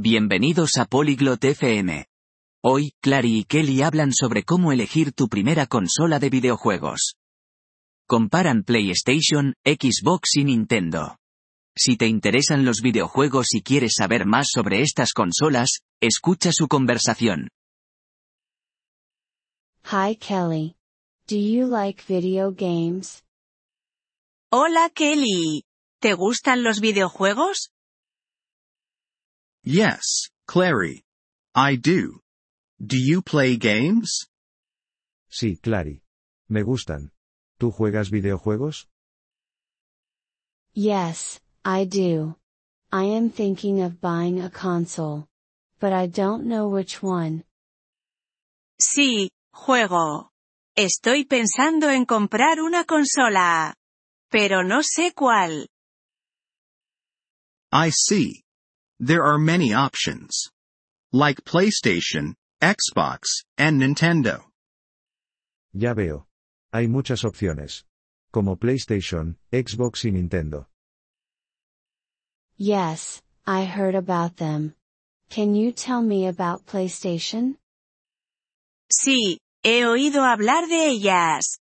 Bienvenidos a Polyglot FM. Hoy, Clary y Kelly hablan sobre cómo elegir tu primera consola de videojuegos. Comparan PlayStation, Xbox y Nintendo. Si te interesan los videojuegos y quieres saber más sobre estas consolas, escucha su conversación. Hi Kelly. Do you like video games? Hola Kelly. ¿Te gustan los videojuegos? Yes, Clary. I do. Do you play games? Sí, Clary. Me gustan. ¿Tú juegas videojuegos? Yes, I do. I am thinking of buying a console. But I don't know which one. Sí, juego. Estoy pensando en comprar una consola. Pero no sé cuál. I see. There are many options. Like PlayStation, Xbox, and Nintendo. Ya veo. Hay muchas opciones. Como PlayStation, Xbox y Nintendo. Yes, I heard about them. Can you tell me about PlayStation? Sí, he oído hablar de ellas.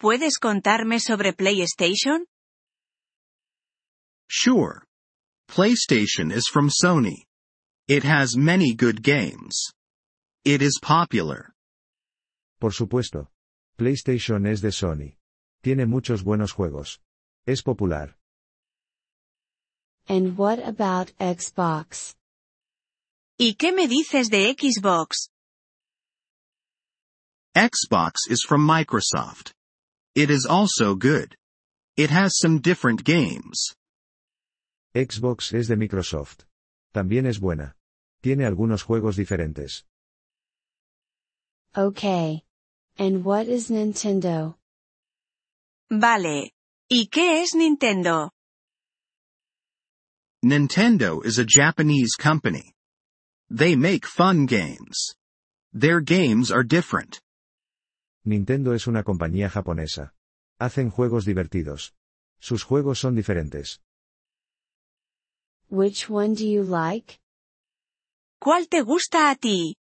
¿Puedes contarme sobre PlayStation? Sure. PlayStation is from Sony. It has many good games. It is popular. Por supuesto. PlayStation es de Sony. Tiene muchos buenos juegos. Es popular. And what about Xbox? ¿Y qué me dices de Xbox? Xbox is from Microsoft. It is also good. It has some different games. Xbox es de Microsoft. También es buena. Tiene algunos juegos diferentes. Okay. And what is Nintendo? Vale. ¿Y qué es Nintendo? Nintendo is a Japanese company. They make fun games. Their games are different. Nintendo es una compañía japonesa. Hacen juegos divertidos. Sus juegos son diferentes. Which one do you like? ¿Cuál te gusta a ti?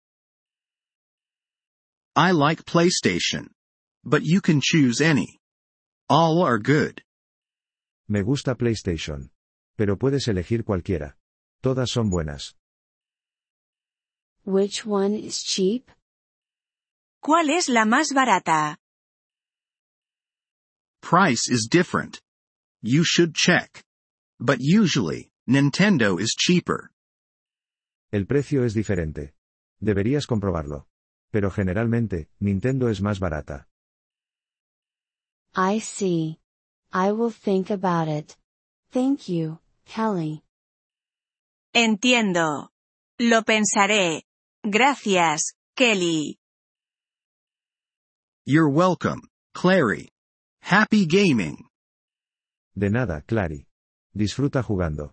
I like PlayStation. But you can choose any. All are good. Me gusta PlayStation. Pero puedes elegir cualquiera. Todas son buenas. Which one is cheap? ¿Cuál es la más barata? Price is different. You should check. But usually, Nintendo is cheaper. El precio es diferente. Deberías comprobarlo. Pero generalmente, Nintendo es más barata. I see. I will think about it. Thank you, Kelly. Entiendo. Lo pensaré. Gracias, Kelly. You're welcome, Clary. Happy gaming. De nada, Clary. Disfruta jugando.